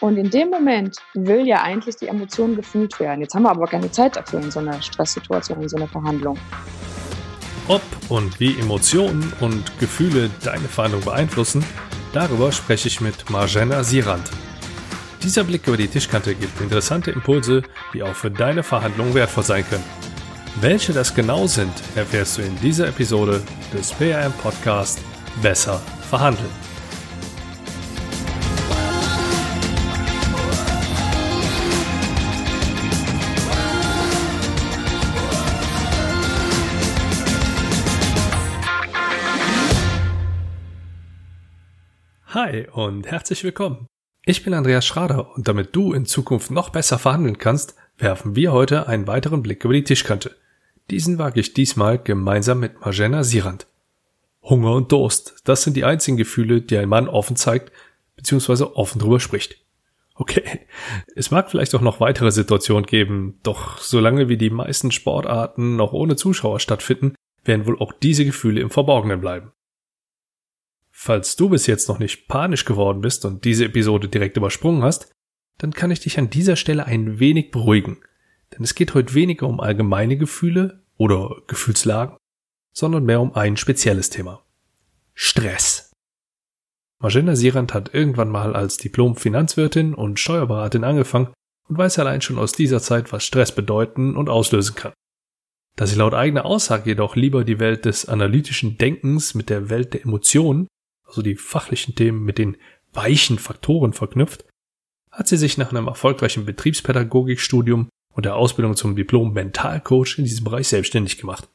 Und in dem Moment will ja eigentlich die Emotion gefühlt werden. Jetzt haben wir aber keine Zeit dafür in so einer Stresssituation, in so einer Verhandlung. Ob und wie Emotionen und Gefühle deine Verhandlung beeinflussen, darüber spreche ich mit Marjana Sirand. Dieser Blick über die Tischkante gibt interessante Impulse, die auch für deine Verhandlungen wertvoll sein können. Welche das genau sind, erfährst du in dieser Episode des PRM Podcast Besser verhandeln. Hi und herzlich willkommen. Ich bin Andreas Schrader und damit du in Zukunft noch besser verhandeln kannst, werfen wir heute einen weiteren Blick über die Tischkante. Diesen wage ich diesmal gemeinsam mit Marjana Sirand. Hunger und Durst, das sind die einzigen Gefühle, die ein Mann offen zeigt, beziehungsweise offen drüber spricht. Okay, es mag vielleicht auch noch weitere Situationen geben, doch solange wie die meisten Sportarten noch ohne Zuschauer stattfinden, werden wohl auch diese Gefühle im Verborgenen bleiben. Falls du bis jetzt noch nicht panisch geworden bist und diese Episode direkt übersprungen hast, dann kann ich dich an dieser Stelle ein wenig beruhigen. Denn es geht heute weniger um allgemeine Gefühle oder Gefühlslagen, sondern mehr um ein spezielles Thema. Stress. Magena Sirand hat irgendwann mal als Diplom-Finanzwirtin und Steuerberaterin angefangen und weiß allein schon aus dieser Zeit, was Stress bedeuten und auslösen kann. Da sie laut eigener Aussage jedoch lieber die Welt des analytischen Denkens mit der Welt der Emotionen also die fachlichen Themen mit den weichen Faktoren verknüpft, hat sie sich nach einem erfolgreichen Betriebspädagogikstudium und der Ausbildung zum Diplom Mentalcoach in diesem Bereich selbstständig gemacht.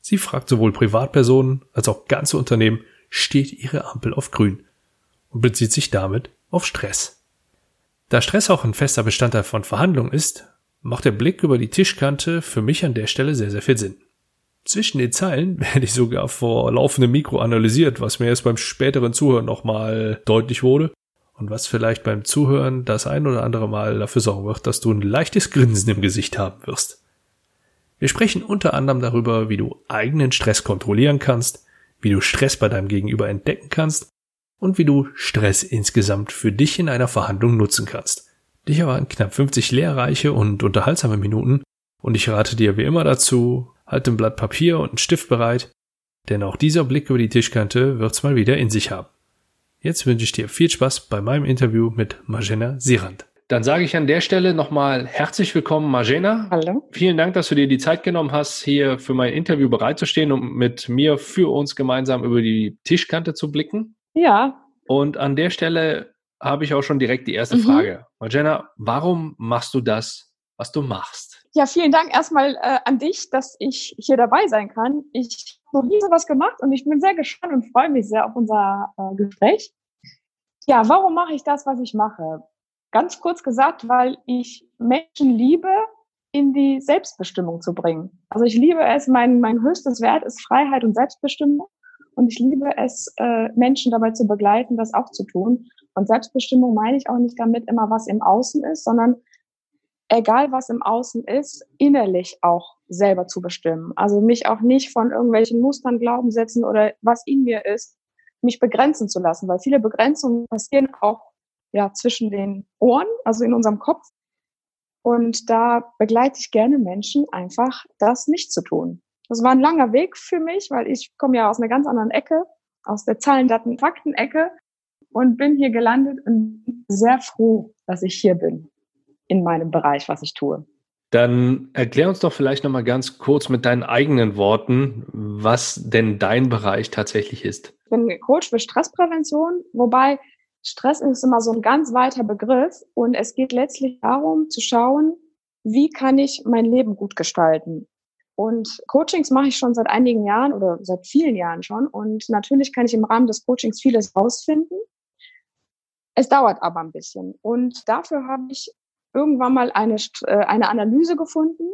Sie fragt sowohl Privatpersonen als auch ganze Unternehmen, steht ihre Ampel auf grün und bezieht sich damit auf Stress. Da Stress auch ein fester Bestandteil von Verhandlungen ist, macht der Blick über die Tischkante für mich an der Stelle sehr, sehr viel Sinn. Zwischen den Zeilen werde ich sogar vor laufendem Mikro analysiert, was mir erst beim späteren Zuhören nochmal deutlich wurde und was vielleicht beim Zuhören das ein oder andere Mal dafür sorgen wird, dass du ein leichtes Grinsen im Gesicht haben wirst. Wir sprechen unter anderem darüber, wie du eigenen Stress kontrollieren kannst, wie du Stress bei deinem Gegenüber entdecken kannst und wie du Stress insgesamt für dich in einer Verhandlung nutzen kannst. Dich erwarten knapp 50 lehrreiche und unterhaltsame Minuten und ich rate dir wie immer dazu, halt ein Blatt Papier und einen Stift bereit, denn auch dieser Blick über die Tischkante wird's mal wieder in sich haben. Jetzt wünsche ich dir viel Spaß bei meinem Interview mit Magena Sirand. Dann sage ich an der Stelle nochmal herzlich willkommen, Magena. Hallo. Vielen Dank, dass du dir die Zeit genommen hast, hier für mein Interview bereitzustehen und mit mir für uns gemeinsam über die Tischkante zu blicken. Ja. Und an der Stelle habe ich auch schon direkt die erste mhm. Frage. Magena, warum machst du das, was du machst? Ja, vielen Dank erstmal äh, an dich, dass ich hier dabei sein kann. Ich habe noch nie sowas gemacht und ich bin sehr gespannt und freue mich sehr auf unser äh, Gespräch. Ja, warum mache ich das, was ich mache? Ganz kurz gesagt, weil ich Menschen liebe, in die Selbstbestimmung zu bringen. Also ich liebe es, mein, mein höchstes Wert ist Freiheit und Selbstbestimmung. Und ich liebe es, äh, Menschen dabei zu begleiten, das auch zu tun. Und Selbstbestimmung meine ich auch nicht damit immer, was im Außen ist, sondern egal was im Außen ist, innerlich auch selber zu bestimmen. Also mich auch nicht von irgendwelchen Mustern, Glaubenssätzen oder was in mir ist, mich begrenzen zu lassen, weil viele Begrenzungen passieren auch ja zwischen den Ohren, also in unserem Kopf. Und da begleite ich gerne Menschen einfach, das nicht zu tun. Das war ein langer Weg für mich, weil ich komme ja aus einer ganz anderen Ecke, aus der Zahlen, Daten, Fakten-Ecke und bin hier gelandet und sehr froh, dass ich hier bin in meinem Bereich, was ich tue. Dann erklär uns doch vielleicht nochmal ganz kurz mit deinen eigenen Worten, was denn dein Bereich tatsächlich ist. Ich bin Coach für Stressprävention, wobei Stress ist immer so ein ganz weiter Begriff und es geht letztlich darum zu schauen, wie kann ich mein Leben gut gestalten. Und Coachings mache ich schon seit einigen Jahren oder seit vielen Jahren schon. Und natürlich kann ich im Rahmen des Coachings vieles rausfinden. Es dauert aber ein bisschen. Und dafür habe ich irgendwann mal eine, äh, eine Analyse gefunden,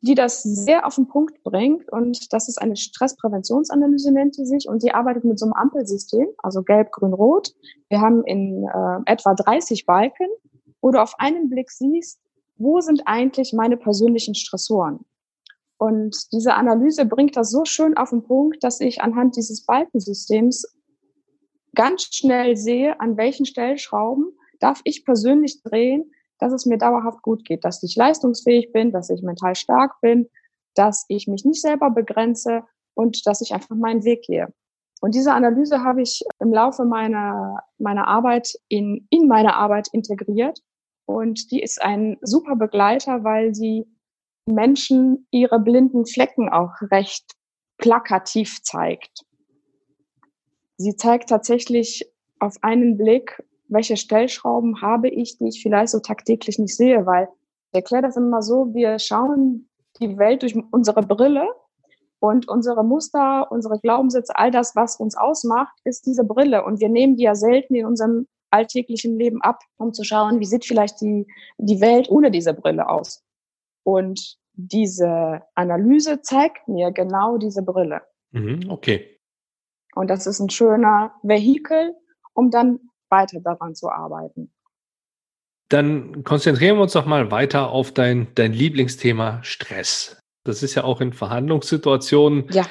die das sehr auf den Punkt bringt. Und das ist eine Stresspräventionsanalyse, nennt sie sich. Und sie arbeitet mit so einem Ampelsystem, also gelb, grün, rot. Wir haben in äh, etwa 30 Balken, wo du auf einen Blick siehst, wo sind eigentlich meine persönlichen Stressoren? Und diese Analyse bringt das so schön auf den Punkt, dass ich anhand dieses Balkensystems ganz schnell sehe, an welchen Stellschrauben darf ich persönlich drehen, dass es mir dauerhaft gut geht, dass ich leistungsfähig bin, dass ich mental stark bin, dass ich mich nicht selber begrenze und dass ich einfach meinen Weg gehe. Und diese Analyse habe ich im Laufe meiner, meiner Arbeit in, in meine Arbeit integriert. Und die ist ein super Begleiter, weil sie Menschen ihre blinden Flecken auch recht plakativ zeigt. Sie zeigt tatsächlich auf einen Blick, welche Stellschrauben habe ich, die ich vielleicht so tagtäglich nicht sehe, weil ich erkläre das immer so, wir schauen die Welt durch unsere Brille und unsere Muster, unsere Glaubenssätze, all das, was uns ausmacht, ist diese Brille. Und wir nehmen die ja selten in unserem alltäglichen Leben ab, um zu schauen, wie sieht vielleicht die, die Welt ohne diese Brille aus. Und diese Analyse zeigt mir genau diese Brille. Mhm, okay. Und das ist ein schöner Vehikel, um dann weiter daran zu arbeiten. Dann konzentrieren wir uns doch mal weiter auf dein, dein Lieblingsthema Stress. Das ist ja auch in Verhandlungssituationen ja.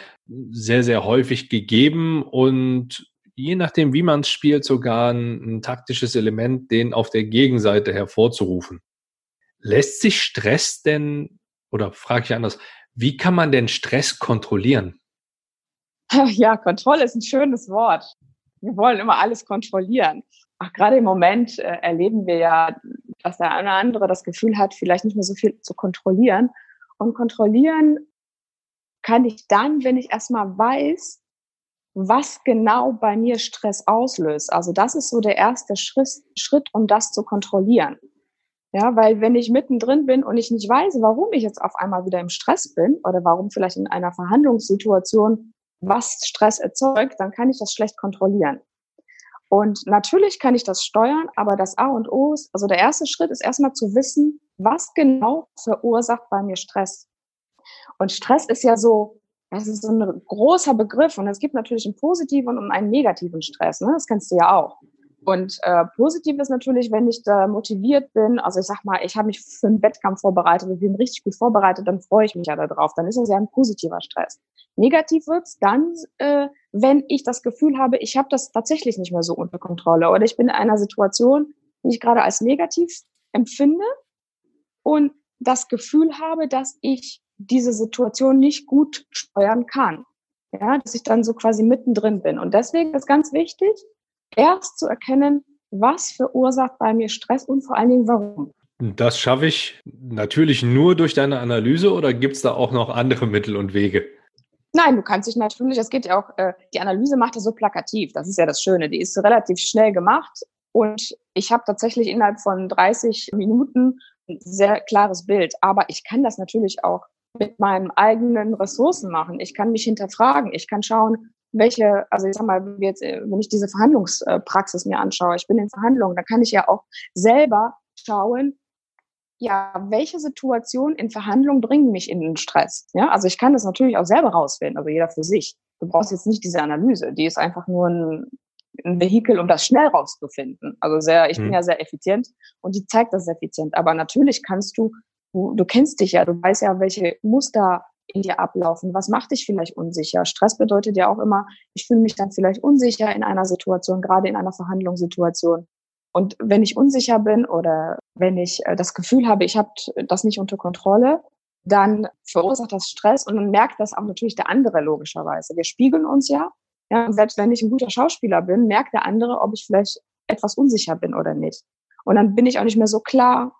sehr, sehr häufig gegeben und je nachdem, wie man es spielt, sogar ein, ein taktisches Element, den auf der Gegenseite hervorzurufen. Lässt sich Stress denn, oder frage ich anders, wie kann man denn Stress kontrollieren? Ja, Kontrolle ist ein schönes Wort. Wir wollen immer alles kontrollieren. Ach, gerade im Moment äh, erleben wir ja, dass der eine oder andere das Gefühl hat, vielleicht nicht mehr so viel zu kontrollieren. Und kontrollieren kann ich dann, wenn ich erstmal weiß, was genau bei mir Stress auslöst. Also das ist so der erste Schritt, Schritt, um das zu kontrollieren. Ja, weil wenn ich mittendrin bin und ich nicht weiß, warum ich jetzt auf einmal wieder im Stress bin oder warum vielleicht in einer Verhandlungssituation was Stress erzeugt, dann kann ich das schlecht kontrollieren. Und natürlich kann ich das steuern, aber das A und O ist, also der erste Schritt ist erstmal zu wissen, was genau verursacht bei mir Stress. Und Stress ist ja so, das ist so ein großer Begriff und es gibt natürlich einen positiven und einen negativen Stress. Ne? Das kennst du ja auch. Und äh, positiv ist natürlich, wenn ich da motiviert bin, also ich sag mal, ich habe mich für einen Wettkampf vorbereitet und bin richtig gut vorbereitet, dann freue ich mich ja darauf. Dann ist das ja ein positiver Stress. Negativ wird's dann, äh, wenn ich das Gefühl habe, ich habe das tatsächlich nicht mehr so unter Kontrolle oder ich bin in einer Situation, die ich gerade als negativ empfinde und das Gefühl habe, dass ich diese Situation nicht gut steuern kann. Ja, dass ich dann so quasi mittendrin bin. Und deswegen ist ganz wichtig, erst zu erkennen, was verursacht bei mir Stress und vor allen Dingen warum. Das schaffe ich natürlich nur durch deine Analyse oder gibt es da auch noch andere Mittel und Wege? Nein, du kannst dich natürlich, das geht ja auch, äh, die Analyse macht das so plakativ, das ist ja das Schöne, die ist relativ schnell gemacht und ich habe tatsächlich innerhalb von 30 Minuten ein sehr klares Bild, aber ich kann das natürlich auch mit meinen eigenen Ressourcen machen. Ich kann mich hinterfragen, ich kann schauen, welche, also ich sag mal, jetzt, äh, wenn ich diese Verhandlungspraxis mir anschaue, ich bin in Verhandlungen, da kann ich ja auch selber schauen, ja, welche Situationen in Verhandlungen bringen mich in den Stress? Ja, also ich kann das natürlich auch selber rausfinden, also jeder für sich. Du brauchst jetzt nicht diese Analyse, die ist einfach nur ein, ein Vehikel, um das schnell rauszufinden. Also sehr, ich mhm. bin ja sehr effizient und die zeigt das effizient. Aber natürlich kannst du, du, du kennst dich ja, du weißt ja, welche Muster in dir ablaufen? Was macht dich vielleicht unsicher? Stress bedeutet ja auch immer, ich fühle mich dann vielleicht unsicher in einer Situation, gerade in einer Verhandlungssituation. Und wenn ich unsicher bin oder wenn ich äh, das Gefühl habe, ich habe das nicht unter Kontrolle, dann verursacht das Stress und dann merkt das auch natürlich der andere logischerweise. Wir spiegeln uns ja. ja selbst wenn ich ein guter Schauspieler bin, merkt der andere, ob ich vielleicht etwas unsicher bin oder nicht. Und dann bin ich auch nicht mehr so klar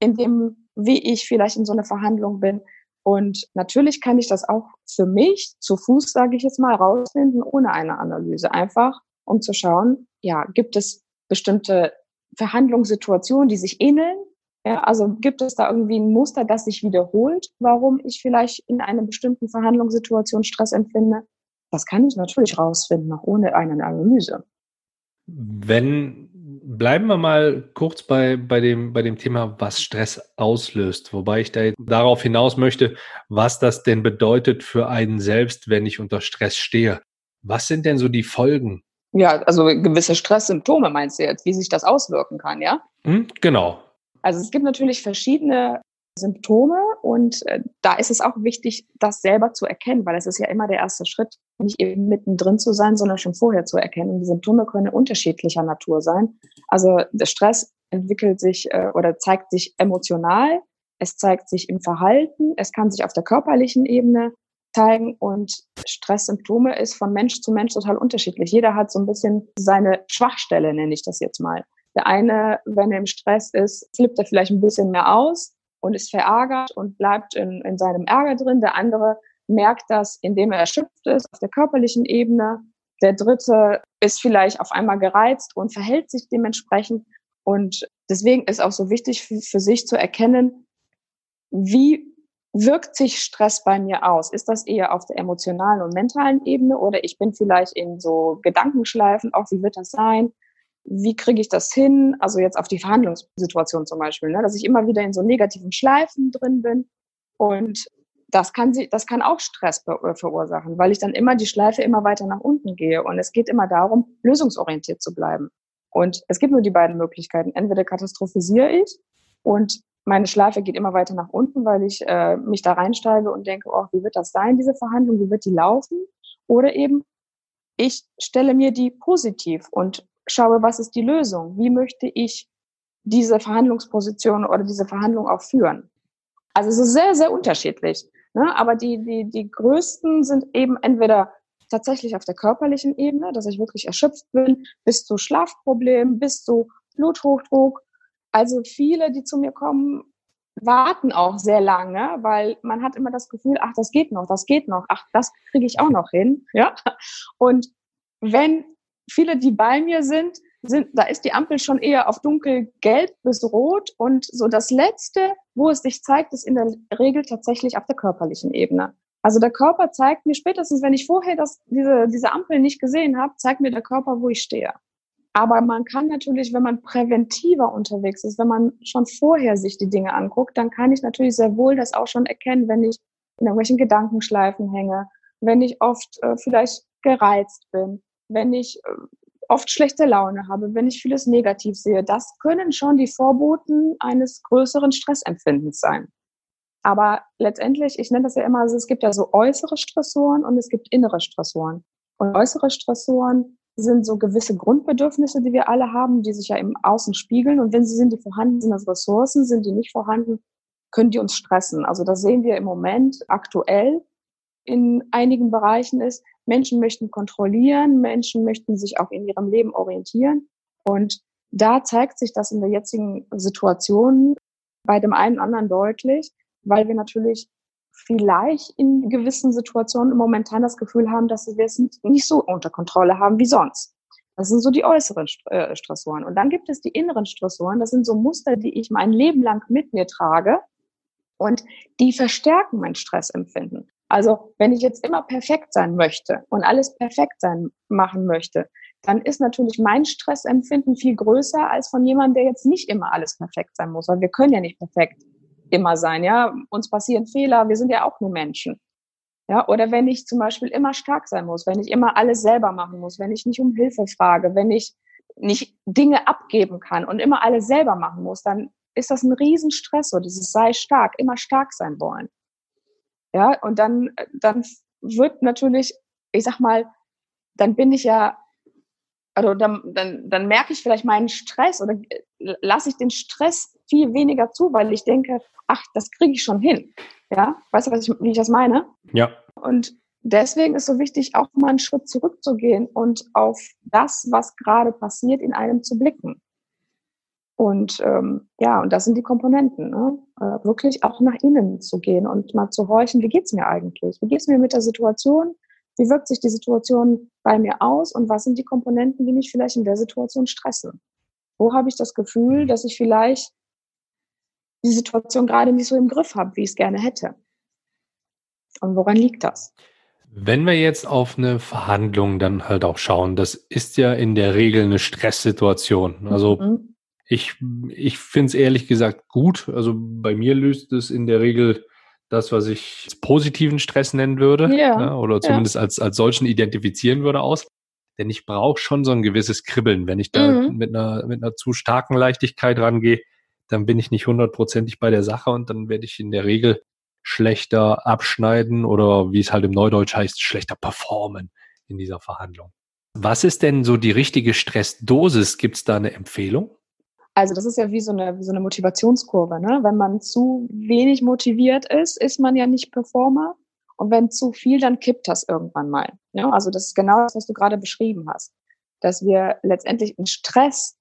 in dem, wie ich vielleicht in so einer Verhandlung bin. Und natürlich kann ich das auch für mich zu Fuß, sage ich jetzt mal, rausfinden, ohne eine Analyse. Einfach, um zu schauen, ja, gibt es bestimmte Verhandlungssituationen, die sich ähneln? Ja, also gibt es da irgendwie ein Muster, das sich wiederholt, warum ich vielleicht in einer bestimmten Verhandlungssituation Stress empfinde? Das kann ich natürlich rausfinden, auch ohne eine Analyse. Wenn bleiben wir mal kurz bei, bei, dem, bei dem Thema, was Stress auslöst. Wobei ich da darauf hinaus möchte, was das denn bedeutet für einen selbst, wenn ich unter Stress stehe. Was sind denn so die Folgen? Ja, also gewisse Stresssymptome meinst du jetzt, wie sich das auswirken kann, ja? Hm, genau. Also es gibt natürlich verschiedene Symptome und äh, da ist es auch wichtig, das selber zu erkennen, weil es ist ja immer der erste Schritt, nicht eben mittendrin zu sein, sondern schon vorher zu erkennen. Und die Symptome können unterschiedlicher Natur sein. Also der Stress entwickelt sich äh, oder zeigt sich emotional, es zeigt sich im Verhalten, es kann sich auf der körperlichen Ebene zeigen und Stresssymptome ist von Mensch zu Mensch total unterschiedlich. Jeder hat so ein bisschen seine Schwachstelle, nenne ich das jetzt mal. Der eine, wenn er im Stress ist, flippt er vielleicht ein bisschen mehr aus und ist verärgert und bleibt in, in seinem Ärger drin. Der andere merkt das, indem er erschöpft ist auf der körperlichen Ebene. Der dritte ist vielleicht auf einmal gereizt und verhält sich dementsprechend. Und deswegen ist auch so wichtig für, für sich zu erkennen, wie wirkt sich Stress bei mir aus? Ist das eher auf der emotionalen und mentalen Ebene oder ich bin vielleicht in so Gedankenschleifen, auch wie wird das sein? Wie kriege ich das hin? Also jetzt auf die Verhandlungssituation zum Beispiel, ne? dass ich immer wieder in so negativen Schleifen drin bin und das kann sie, das kann auch Stress äh, verursachen, weil ich dann immer die Schleife immer weiter nach unten gehe und es geht immer darum, lösungsorientiert zu bleiben. Und es gibt nur die beiden Möglichkeiten. Entweder katastrophisiere ich und meine Schleife geht immer weiter nach unten, weil ich äh, mich da reinsteige und denke, oh, wie wird das sein, diese Verhandlung, wie wird die laufen? Oder eben, ich stelle mir die positiv und schaue, was ist die Lösung? Wie möchte ich diese Verhandlungsposition oder diese Verhandlung auch führen? Also es ist sehr, sehr unterschiedlich. Ne? Aber die, die, die größten sind eben entweder tatsächlich auf der körperlichen Ebene, dass ich wirklich erschöpft bin, bis zu Schlafproblemen, bis zu Bluthochdruck, also viele, die zu mir kommen, warten auch sehr lange, weil man hat immer das Gefühl, ach, das geht noch, das geht noch, ach, das kriege ich auch noch hin, ja. Und wenn viele, die bei mir sind, sind, da ist die Ampel schon eher auf dunkelgelb bis rot und so das letzte, wo es sich zeigt, ist in der Regel tatsächlich auf der körperlichen Ebene. Also der Körper zeigt mir spätestens, wenn ich vorher das, diese, diese Ampel nicht gesehen habe, zeigt mir der Körper, wo ich stehe. Aber man kann natürlich, wenn man präventiver unterwegs ist, wenn man schon vorher sich die Dinge anguckt, dann kann ich natürlich sehr wohl das auch schon erkennen, wenn ich in irgendwelchen Gedankenschleifen hänge, wenn ich oft äh, vielleicht gereizt bin, wenn ich äh, oft schlechte Laune habe, wenn ich vieles negativ sehe. Das können schon die Vorboten eines größeren Stressempfindens sein. Aber letztendlich, ich nenne das ja immer, also es gibt ja so äußere Stressoren und es gibt innere Stressoren. Und äußere Stressoren sind so gewisse Grundbedürfnisse, die wir alle haben, die sich ja im Außen spiegeln. Und wenn sie sind, die vorhanden sind als Ressourcen, sind die nicht vorhanden, können die uns stressen. Also das sehen wir im Moment aktuell in einigen Bereichen ist, Menschen möchten kontrollieren, Menschen möchten sich auch in ihrem Leben orientieren. Und da zeigt sich das in der jetzigen Situation bei dem einen anderen deutlich, weil wir natürlich vielleicht in gewissen Situationen momentan das Gefühl haben, dass wir es nicht so unter Kontrolle haben wie sonst. Das sind so die äußeren äh, Stressoren. Und dann gibt es die inneren Stressoren. Das sind so Muster, die ich mein Leben lang mit mir trage und die verstärken mein Stressempfinden. Also wenn ich jetzt immer perfekt sein möchte und alles perfekt sein machen möchte, dann ist natürlich mein Stressempfinden viel größer als von jemandem, der jetzt nicht immer alles perfekt sein muss, weil wir können ja nicht perfekt immer sein, ja. Uns passieren Fehler, wir sind ja auch nur Menschen. Ja, oder wenn ich zum Beispiel immer stark sein muss, wenn ich immer alles selber machen muss, wenn ich nicht um Hilfe frage, wenn ich nicht Dinge abgeben kann und immer alles selber machen muss, dann ist das ein Riesenstress, so dieses sei stark, immer stark sein wollen. Ja, und dann, dann wird natürlich, ich sag mal, dann bin ich ja, also dann, dann, dann merke ich vielleicht meinen Stress oder lasse ich den Stress viel weniger zu, weil ich denke, ach, das kriege ich schon hin. Ja, weißt du, was ich, wie ich das meine? Ja. Und deswegen ist so wichtig, auch mal einen Schritt zurückzugehen und auf das, was gerade passiert, in einem zu blicken. Und ähm, ja, und das sind die Komponenten, ne? äh, wirklich auch nach innen zu gehen und mal zu horchen, wie geht's mir eigentlich? Wie geht's mir mit der Situation? Wie wirkt sich die Situation bei mir aus? Und was sind die Komponenten, die mich vielleicht in der Situation stressen? Wo habe ich das Gefühl, dass ich vielleicht die Situation gerade nicht so im Griff habe, wie ich es gerne hätte. Und woran liegt das? Wenn wir jetzt auf eine Verhandlung dann halt auch schauen, das ist ja in der Regel eine Stresssituation. Also mhm. Ich, ich finde es ehrlich gesagt gut. Also bei mir löst es in der Regel das, was ich positiven Stress nennen würde, ja. Ja, oder zumindest ja. als, als solchen identifizieren würde aus. Denn ich brauche schon so ein gewisses Kribbeln. Wenn ich da mhm. mit, einer, mit einer zu starken Leichtigkeit rangehe, dann bin ich nicht hundertprozentig bei der Sache und dann werde ich in der Regel schlechter abschneiden oder wie es halt im Neudeutsch heißt, schlechter performen in dieser Verhandlung. Was ist denn so die richtige Stressdosis? Gibt es da eine Empfehlung? Also das ist ja wie so eine, wie so eine Motivationskurve. Ne? Wenn man zu wenig motiviert ist, ist man ja nicht Performer. Und wenn zu viel, dann kippt das irgendwann mal. Ja? Also das ist genau das, was du gerade beschrieben hast. Dass wir letztendlich ein Stress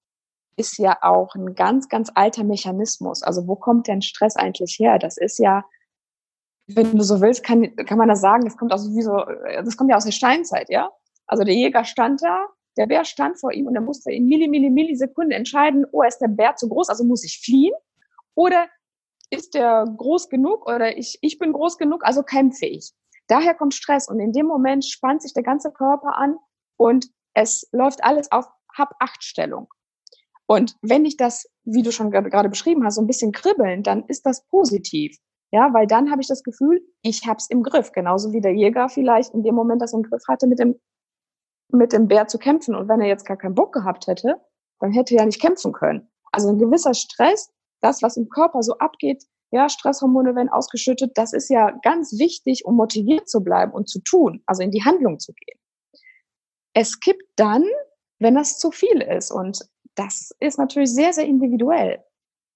ist ja auch ein ganz, ganz alter Mechanismus. Also wo kommt denn Stress eigentlich her? Das ist ja, wenn du so willst, kann, kann man das sagen, das kommt aus wie so, das kommt ja aus der Steinzeit, ja? Also der Jäger stand da, der Bär stand vor ihm und er musste in Milli, Milli, Millisekunden entscheiden, oh, ist der Bär zu groß, also muss ich fliehen? Oder ist der groß genug oder ich, ich bin groß genug, also kämpfig. Daher kommt Stress und in dem Moment spannt sich der ganze Körper an und es läuft alles auf Hab-Acht-Stellung. Und wenn ich das, wie du schon gerade beschrieben hast, so ein bisschen kribbeln, dann ist das positiv. Ja, weil dann habe ich das Gefühl, ich habe es im Griff. Genauso wie der Jäger vielleicht in dem Moment das im Griff hatte, mit dem, mit dem Bär zu kämpfen. Und wenn er jetzt gar keinen Bock gehabt hätte, dann hätte er ja nicht kämpfen können. Also ein gewisser Stress, das, was im Körper so abgeht, ja, Stresshormone werden ausgeschüttet, das ist ja ganz wichtig, um motiviert zu bleiben und zu tun, also in die Handlung zu gehen. Es kippt dann, wenn das zu viel ist. Und das ist natürlich sehr, sehr individuell.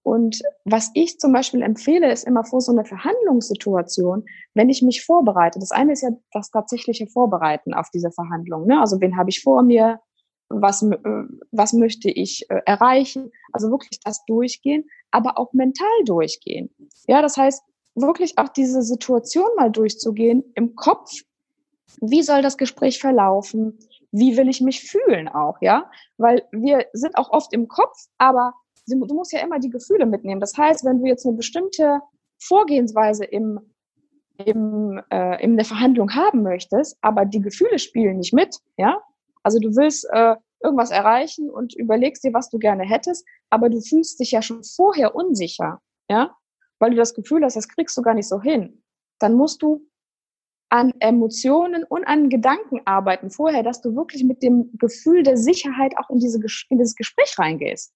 Und was ich zum Beispiel empfehle, ist immer vor so einer Verhandlungssituation, wenn ich mich vorbereite. Das eine ist ja das tatsächliche Vorbereiten auf diese Verhandlung. Ne? Also wen habe ich vor mir? Was, äh, was möchte ich äh, erreichen? Also wirklich das durchgehen, aber auch mental durchgehen. Ja, das heißt, wirklich auch diese Situation mal durchzugehen im Kopf. Wie soll das Gespräch verlaufen? wie will ich mich fühlen auch, ja? Weil wir sind auch oft im Kopf, aber du musst ja immer die Gefühle mitnehmen. Das heißt, wenn du jetzt eine bestimmte Vorgehensweise im, im, äh, in der Verhandlung haben möchtest, aber die Gefühle spielen nicht mit, ja? Also du willst äh, irgendwas erreichen und überlegst dir, was du gerne hättest, aber du fühlst dich ja schon vorher unsicher, ja? Weil du das Gefühl hast, das kriegst du gar nicht so hin. Dann musst du an Emotionen und an Gedanken arbeiten vorher, dass du wirklich mit dem Gefühl der Sicherheit auch in, diese, in dieses Gespräch reingehst.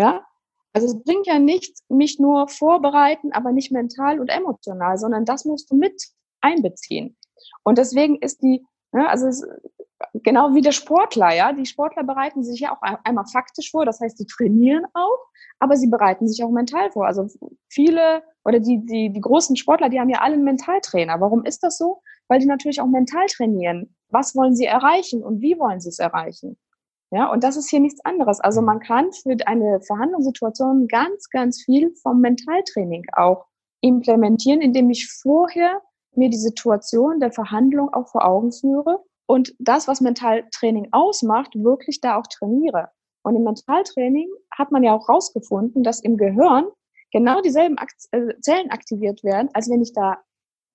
Ja? Also es bringt ja nichts, mich nur vorbereiten, aber nicht mental und emotional, sondern das musst du mit einbeziehen. Und deswegen ist die, ja, also es, genau wie der Sportler, ja, die Sportler bereiten sich ja auch einmal faktisch vor, das heißt, die trainieren auch, aber sie bereiten sich auch mental vor. Also viele oder die, die, die großen Sportler, die haben ja alle einen Mentaltrainer. Warum ist das so? Weil die natürlich auch mental trainieren. Was wollen sie erreichen und wie wollen sie es erreichen? Ja, und das ist hier nichts anderes. Also man kann für eine Verhandlungssituation ganz, ganz viel vom Mentaltraining auch implementieren, indem ich vorher mir die Situation der Verhandlung auch vor Augen führe und das, was Mentaltraining ausmacht, wirklich da auch trainiere. Und im Mentaltraining hat man ja auch rausgefunden, dass im Gehirn genau dieselben äh, Zellen aktiviert werden, als wenn ich da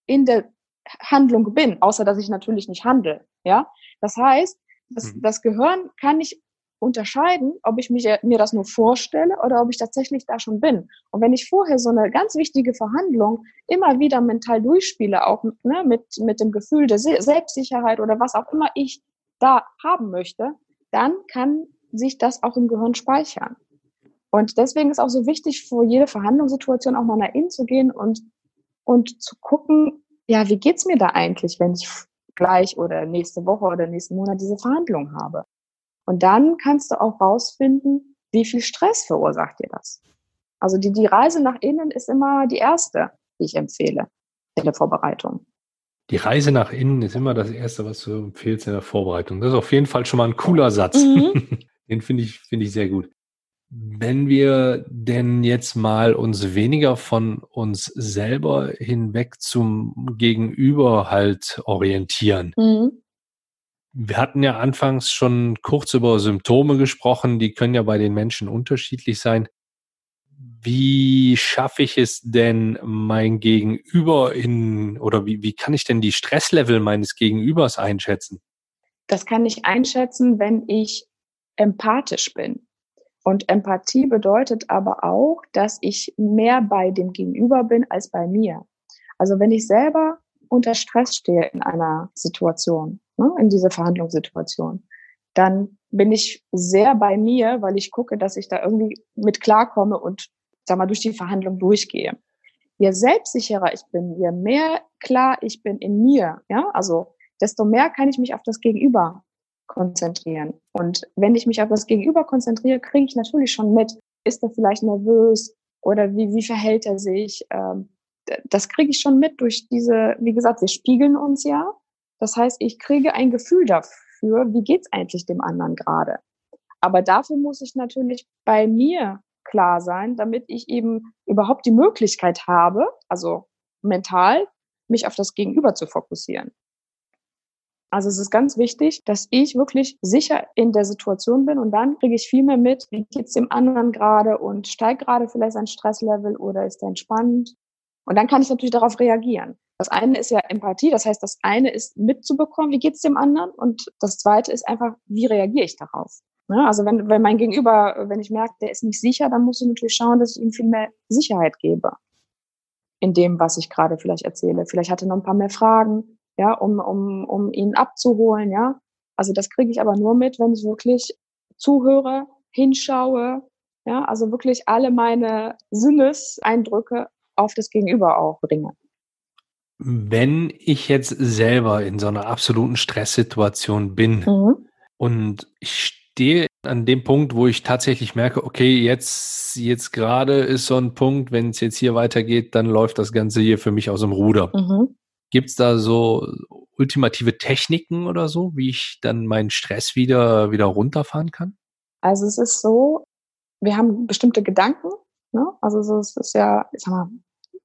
in der Handlung bin, außer dass ich natürlich nicht handle. Ja, das heißt, das, mhm. das Gehirn kann nicht unterscheiden, ob ich mich, mir das nur vorstelle oder ob ich tatsächlich da schon bin. Und wenn ich vorher so eine ganz wichtige Verhandlung immer wieder mental durchspiele, auch ne, mit, mit dem Gefühl der Selbstsicherheit oder was auch immer ich da haben möchte, dann kann sich das auch im Gehirn speichern. Und deswegen ist auch so wichtig, vor jede Verhandlungssituation auch mal nach innen zu gehen und, und zu gucken, ja, wie geht's mir da eigentlich, wenn ich gleich oder nächste Woche oder nächsten Monat diese Verhandlung habe? Und dann kannst du auch rausfinden, wie viel Stress verursacht dir das. Also die, die Reise nach innen ist immer die erste, die ich empfehle in der Vorbereitung. Die Reise nach innen ist immer das Erste, was du empfehlst in der Vorbereitung. Das ist auf jeden Fall schon mal ein cooler Satz. Mhm. Den finde ich, finde ich sehr gut. Wenn wir denn jetzt mal uns weniger von uns selber hinweg zum Gegenüber halt orientieren. Mhm. Wir hatten ja anfangs schon kurz über Symptome gesprochen, die können ja bei den Menschen unterschiedlich sein. Wie schaffe ich es denn, mein Gegenüber in, oder wie, wie kann ich denn die Stresslevel meines Gegenübers einschätzen? Das kann ich einschätzen, wenn ich empathisch bin. Und Empathie bedeutet aber auch, dass ich mehr bei dem Gegenüber bin als bei mir. Also wenn ich selber unter Stress stehe in einer Situation, ne, in dieser Verhandlungssituation, dann bin ich sehr bei mir, weil ich gucke, dass ich da irgendwie mit klarkomme und sag mal durch die Verhandlung durchgehe. Je selbstsicherer ich bin, je mehr klar ich bin in mir, ja, also desto mehr kann ich mich auf das Gegenüber konzentrieren. Und wenn ich mich auf das Gegenüber konzentriere, kriege ich natürlich schon mit, ist er vielleicht nervös oder wie, wie verhält er sich? Ähm, das kriege ich schon mit durch diese, wie gesagt, wir spiegeln uns ja. Das heißt, ich kriege ein Gefühl dafür, wie geht's eigentlich dem anderen gerade. Aber dafür muss ich natürlich bei mir klar sein, damit ich eben überhaupt die Möglichkeit habe, also mental, mich auf das Gegenüber zu fokussieren. Also es ist ganz wichtig, dass ich wirklich sicher in der Situation bin und dann kriege ich viel mehr mit, wie geht's dem anderen gerade und steigt gerade vielleicht sein Stresslevel oder ist er entspannt. Und dann kann ich natürlich darauf reagieren. Das eine ist ja Empathie, das heißt, das eine ist mitzubekommen, wie geht's dem anderen und das zweite ist einfach, wie reagiere ich darauf. Ne? Also wenn, wenn mein Gegenüber, wenn ich merke, der ist nicht sicher, dann muss ich natürlich schauen, dass ich ihm viel mehr Sicherheit gebe in dem, was ich gerade vielleicht erzähle. Vielleicht hat er noch ein paar mehr Fragen, ja, um, um, um ihn abzuholen, ja. Also das kriege ich aber nur mit, wenn ich wirklich zuhöre, hinschaue, ja, also wirklich alle meine Sinneseindrücke auf das Gegenüber auch bringe. Wenn ich jetzt selber in so einer absoluten Stresssituation bin mhm. und ich stehe an dem Punkt, wo ich tatsächlich merke, okay, jetzt, jetzt gerade ist so ein Punkt, wenn es jetzt hier weitergeht, dann läuft das Ganze hier für mich aus dem Ruder. Mhm. Gibt es da so ultimative Techniken oder so, wie ich dann meinen Stress wieder, wieder runterfahren kann? Also es ist so, wir haben bestimmte Gedanken, ne? Also so, es ist ja, ich sag mal,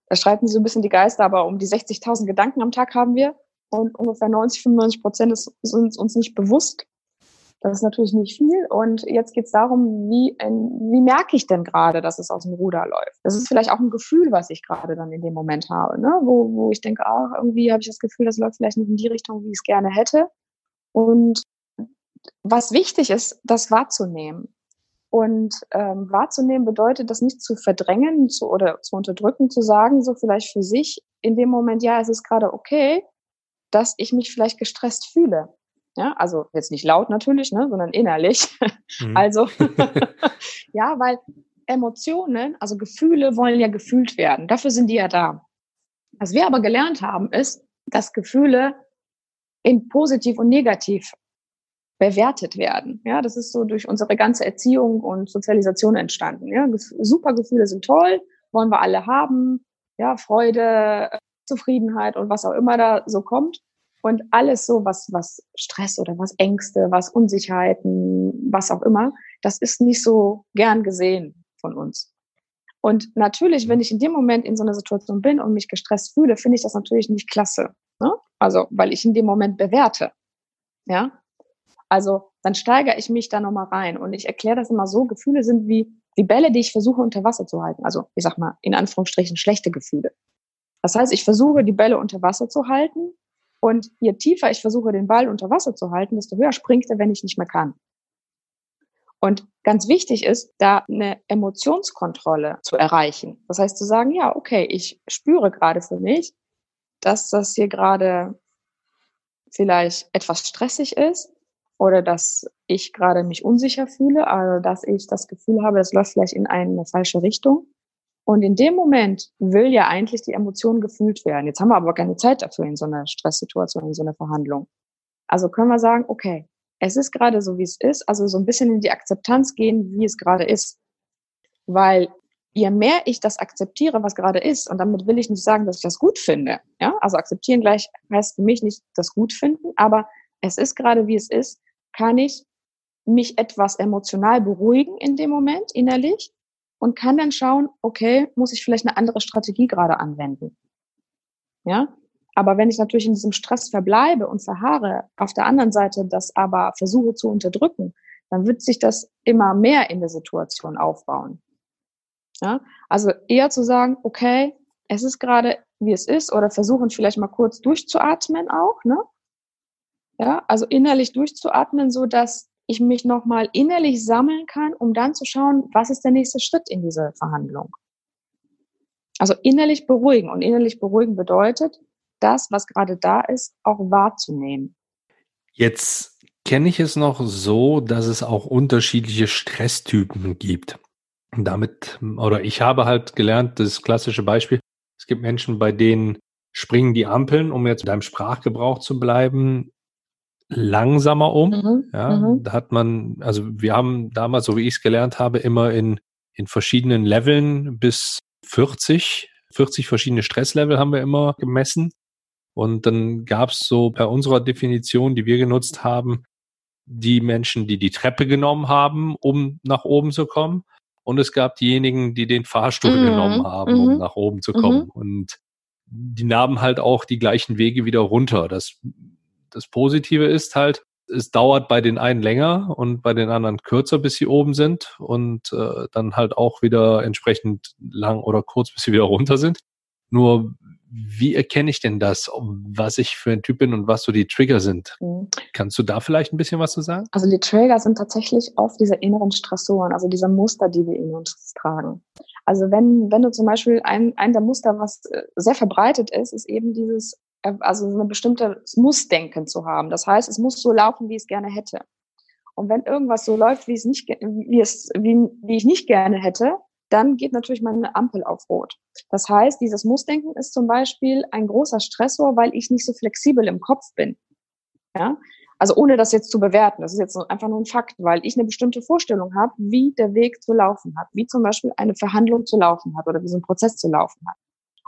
da streiten sich so ein bisschen die Geister, aber um die 60.000 Gedanken am Tag haben wir und ungefähr 90, 95 Prozent ist, sind uns nicht bewusst. Das ist natürlich nicht viel. Und jetzt geht es darum, wie, wie merke ich denn gerade, dass es aus dem Ruder läuft? Das ist vielleicht auch ein Gefühl, was ich gerade dann in dem Moment habe, ne? wo, wo ich denke, ach, irgendwie habe ich das Gefühl, das läuft vielleicht nicht in die Richtung, wie ich es gerne hätte. Und was wichtig ist, das wahrzunehmen. Und ähm, wahrzunehmen bedeutet, das nicht zu verdrängen zu, oder zu unterdrücken, zu sagen, so vielleicht für sich in dem Moment, ja, es ist gerade okay, dass ich mich vielleicht gestresst fühle. Ja, also jetzt nicht laut natürlich, ne, sondern innerlich. Mhm. Also ja, weil Emotionen, also Gefühle wollen ja gefühlt werden. Dafür sind die ja da. Was wir aber gelernt haben, ist, dass Gefühle in positiv und negativ bewertet werden. Ja, das ist so durch unsere ganze Erziehung und Sozialisation entstanden. Ja, super Gefühle sind toll, wollen wir alle haben. Ja, Freude, Zufriedenheit und was auch immer da so kommt. Und alles so, was, was Stress oder was Ängste, was Unsicherheiten, was auch immer, das ist nicht so gern gesehen von uns. Und natürlich, wenn ich in dem Moment in so einer Situation bin und mich gestresst fühle, finde ich das natürlich nicht klasse. Ne? Also, weil ich in dem Moment bewerte. Ja. Also, dann steigere ich mich da nochmal rein. Und ich erkläre das immer so, Gefühle sind wie, wie Bälle, die ich versuche unter Wasser zu halten. Also, ich sag mal, in Anführungsstrichen schlechte Gefühle. Das heißt, ich versuche, die Bälle unter Wasser zu halten und je tiefer ich versuche, den Ball unter Wasser zu halten, desto höher springt er, wenn ich nicht mehr kann. Und ganz wichtig ist, da eine Emotionskontrolle zu erreichen. Das heißt zu sagen, ja, okay, ich spüre gerade für mich, dass das hier gerade vielleicht etwas stressig ist oder dass ich gerade mich unsicher fühle, also dass ich das Gefühl habe, es läuft vielleicht in eine falsche Richtung. Und in dem Moment will ja eigentlich die Emotion gefühlt werden. Jetzt haben wir aber keine Zeit dafür in so einer Stresssituation, in so einer Verhandlung. Also können wir sagen, okay, es ist gerade so, wie es ist, also so ein bisschen in die Akzeptanz gehen, wie es gerade ist. Weil je mehr ich das akzeptiere, was gerade ist, und damit will ich nicht sagen, dass ich das gut finde. Ja, also akzeptieren gleich heißt für mich nicht das gut finden, aber es ist gerade, wie es ist, kann ich mich etwas emotional beruhigen in dem Moment innerlich und kann dann schauen, okay, muss ich vielleicht eine andere Strategie gerade anwenden. Ja, aber wenn ich natürlich in diesem Stress verbleibe und verharre, auf der anderen Seite das aber versuche zu unterdrücken, dann wird sich das immer mehr in der Situation aufbauen. Ja, also eher zu sagen, okay, es ist gerade wie es ist oder versuchen vielleicht mal kurz durchzuatmen auch, ne? Ja, also innerlich durchzuatmen, so dass ich mich nochmal innerlich sammeln kann, um dann zu schauen, was ist der nächste Schritt in diese Verhandlung. Also innerlich beruhigen. Und innerlich beruhigen bedeutet, das, was gerade da ist, auch wahrzunehmen. Jetzt kenne ich es noch so, dass es auch unterschiedliche Stresstypen gibt. damit, oder ich habe halt gelernt, das klassische Beispiel, es gibt Menschen, bei denen springen die Ampeln, um jetzt deinem Sprachgebrauch zu bleiben, langsamer um. Mhm, ja, mhm. da hat man, also wir haben damals, so wie ich es gelernt habe, immer in, in verschiedenen Leveln bis 40. 40 verschiedene Stresslevel haben wir immer gemessen. Und dann gab es so bei unserer Definition, die wir genutzt haben, die Menschen, die die Treppe genommen haben, um nach oben zu kommen. Und es gab diejenigen, die den Fahrstuhl mhm. genommen haben, um mhm. nach oben zu kommen. Mhm. Und die nahmen halt auch die gleichen Wege wieder runter. Das, das Positive ist halt, es dauert bei den einen länger und bei den anderen kürzer, bis sie oben sind und äh, dann halt auch wieder entsprechend lang oder kurz, bis sie wieder runter sind. Nur wie erkenne ich denn das, was ich für ein Typ bin und was so die Trigger sind? Mhm. Kannst du da vielleicht ein bisschen was zu sagen? Also die Trigger sind tatsächlich oft diese inneren Stressoren, also diese Muster, die wir in uns tragen. Also wenn, wenn du zum Beispiel ein, ein der Muster, was äh, sehr verbreitet ist, ist eben dieses, also eine bestimmte Muss-Denken zu haben. Das heißt, es muss so laufen, wie ich es gerne hätte. Und wenn irgendwas so läuft, wie es nicht, wie es, wie, wie ich nicht gerne hätte, dann geht natürlich meine Ampel auf Rot. Das heißt, dieses Mussdenken ist zum Beispiel ein großer Stressor, weil ich nicht so flexibel im Kopf bin. Ja, also ohne das jetzt zu bewerten, das ist jetzt einfach nur ein Fakt, weil ich eine bestimmte Vorstellung habe, wie der Weg zu laufen hat, wie zum Beispiel eine Verhandlung zu laufen hat oder wie so ein Prozess zu laufen hat.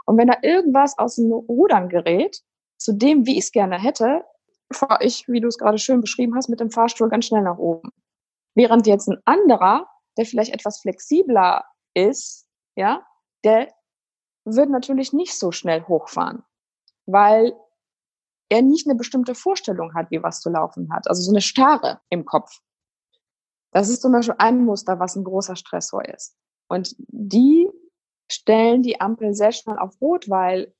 Und wenn da irgendwas aus dem Rudern gerät, zu dem, wie ich es gerne hätte, fahre ich, wie du es gerade schön beschrieben hast, mit dem Fahrstuhl ganz schnell nach oben. Während jetzt ein anderer, der vielleicht etwas flexibler ist, ja, der wird natürlich nicht so schnell hochfahren, weil er nicht eine bestimmte Vorstellung hat, wie was zu laufen hat, also so eine Starre im Kopf. Das ist zum Beispiel ein Muster, was ein großer Stressor ist. Und die stellen die Ampel sehr schnell auf Rot, weil